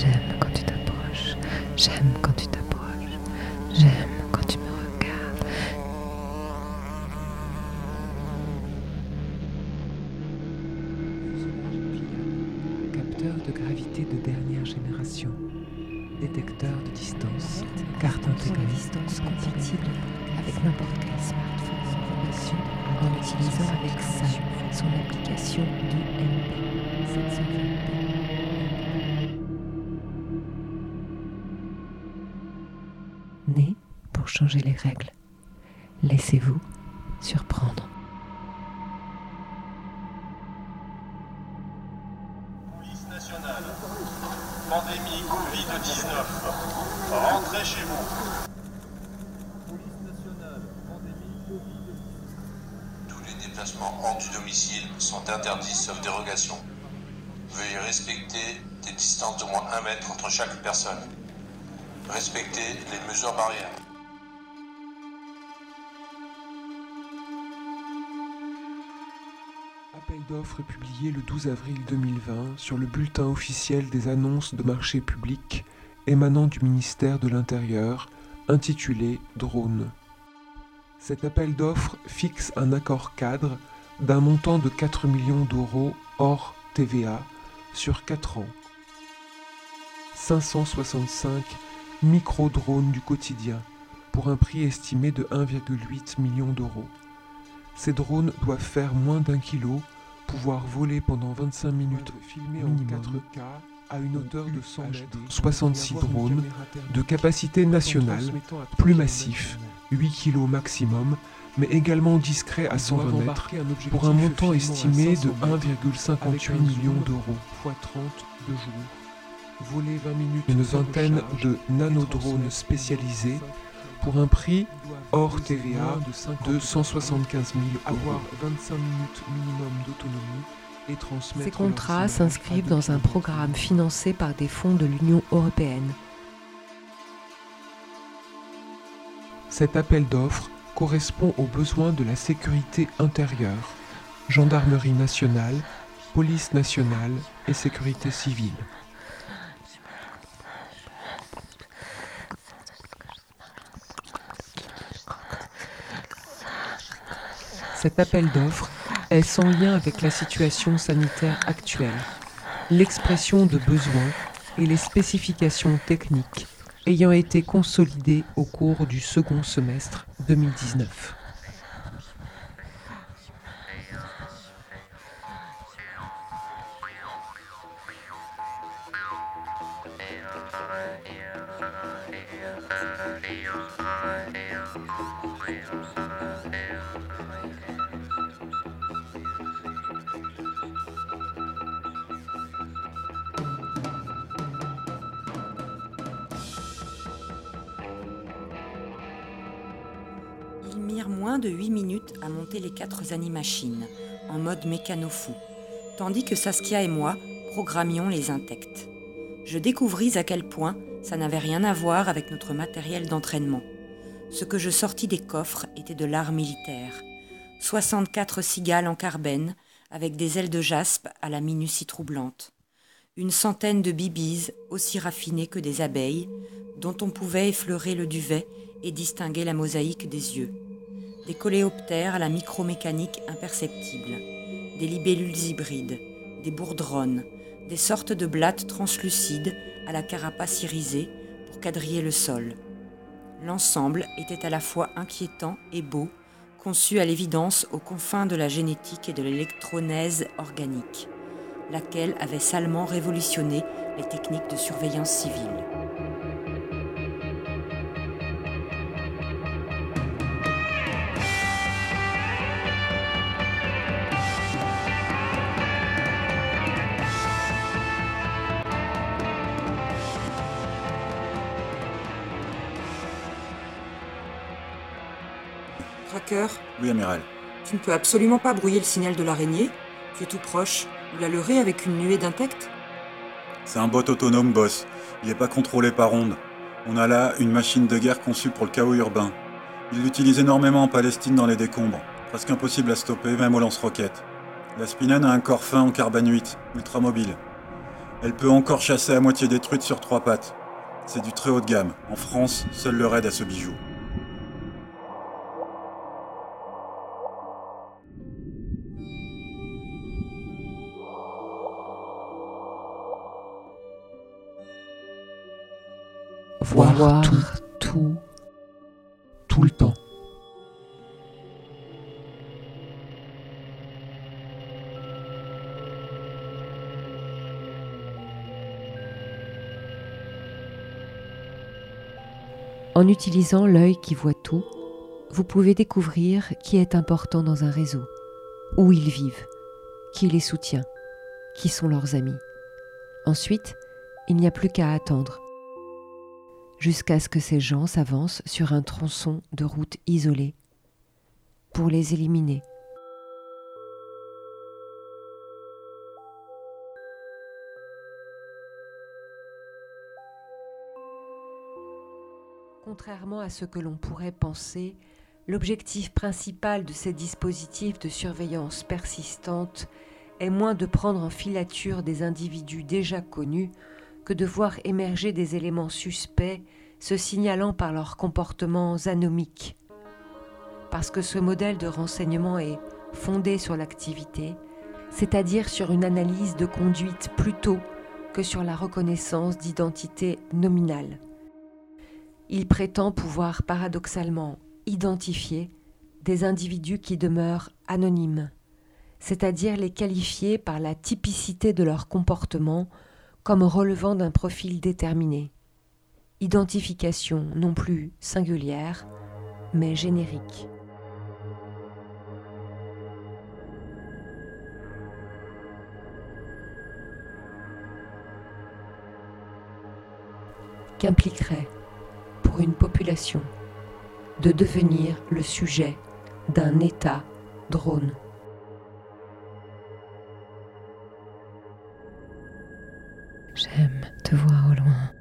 J'aime quand tu t'approches. J'aime quand tu t'approches. J'aime quand tu me regardes. Capteur de gravité de dernière génération. Détecteur de distance. Carte intégrée. distance compatible avec n'importe quel smartphone en utilisant avec ça son application DMP changer les règles. Laissez-vous surprendre. Police nationale. Pandémie Covid-19. Rentrez chez vous. Police nationale. Pandémie Covid-19. Tous les déplacements hors du domicile sont interdits sauf dérogation. Veuillez respecter des distances d'au moins un mètre entre chaque personne. Respectez les mesures barrières. Appel d'offres publié le 12 avril 2020 sur le bulletin officiel des annonces de marché public émanant du ministère de l'Intérieur, intitulé Drone. Cet appel d'offres fixe un accord cadre d'un montant de 4 millions d'euros hors TVA sur 4 ans. 565 micro-drones du quotidien pour un prix estimé de 1,8 million d'euros. Ces drones doivent faire moins d'un kilo, pouvoir voler pendant 25 minutes filmés en 4K à une hauteur de 100 mètres, 66 drones de capacité nationale, plus massifs, 8 kg maximum, mais également discrets à 120 mètres, pour un montant estimé de 1,58 million d'euros, x 30 de jour. Voler 20 minutes une vingtaine de nanodrones spécialisés pour un prix hors TVA de 175 000 euros. 25 minutes minimum d'autonomie Ces contrats s'inscrivent dans un programme financé par des fonds de l'Union européenne. Cet appel d'offres correspond aux besoins de la sécurité intérieure, gendarmerie nationale, police nationale et sécurité civile. Cet appel d'offres est sans lien avec la situation sanitaire actuelle, l'expression de besoins et les spécifications techniques ayant été consolidées au cours du second semestre 2019. Mirent moins de 8 minutes à monter les quatre animachines, en mode mécano-fou, tandis que Saskia et moi programmions les intectes. Je découvris à quel point ça n'avait rien à voir avec notre matériel d'entraînement. Ce que je sortis des coffres était de l'art militaire. 64 cigales en carbène, avec des ailes de jaspe à la minutie troublante. Une centaine de bibis, aussi raffinées que des abeilles, dont on pouvait effleurer le duvet et distinguer la mosaïque des yeux. Des coléoptères à la micromécanique imperceptible, des libellules hybrides, des bourdronnes, des sortes de blattes translucides à la carapace irisée pour quadriller le sol. L'ensemble était à la fois inquiétant et beau, conçu à l'évidence aux confins de la génétique et de l'électronèse organique, laquelle avait salement révolutionné les techniques de surveillance civile. Oui, amiral. tu ne peux absolument pas brouiller le signal de l'araignée. Tu es tout proche. Il a leurré avec une nuée d'insectes. C'est un bot autonome, boss. Il n'est pas contrôlé par onde. On a là une machine de guerre conçue pour le chaos urbain. Il l'utilise énormément en Palestine dans les décombres. Presque impossible à stopper, même au lance-roquettes. La Spinan a un corps fin en carbone 8, ultra mobile. Elle peut encore chasser à moitié détruite sur trois pattes. C'est du très haut de gamme. En France, seul le raid a ce bijou. Voir, tout, tout, Tout le temps. En utilisant l'œil qui voit tout, vous pouvez découvrir qui est important dans un réseau, où ils vivent, qui les soutient, qui sont leurs amis. Ensuite, il n'y a plus qu'à attendre, jusqu'à ce que ces gens s'avancent sur un tronçon de route isolé, pour les éliminer. Contrairement à ce que l'on pourrait penser, l'objectif principal de ces dispositifs de surveillance persistante est moins de prendre en filature des individus déjà connus de voir émerger des éléments suspects se signalant par leurs comportements anomiques. Parce que ce modèle de renseignement est fondé sur l'activité, c'est-à-dire sur une analyse de conduite plutôt que sur la reconnaissance d'identité nominale il prétend pouvoir paradoxalement identifier des individus qui demeurent anonymes, c'est-à-dire les qualifier par la typicité de leur comportement comme relevant d'un profil déterminé. Identification non plus singulière, mais générique. Qu'impliquerait pour une population de devenir le sujet d'un État drone? Te voir au loin.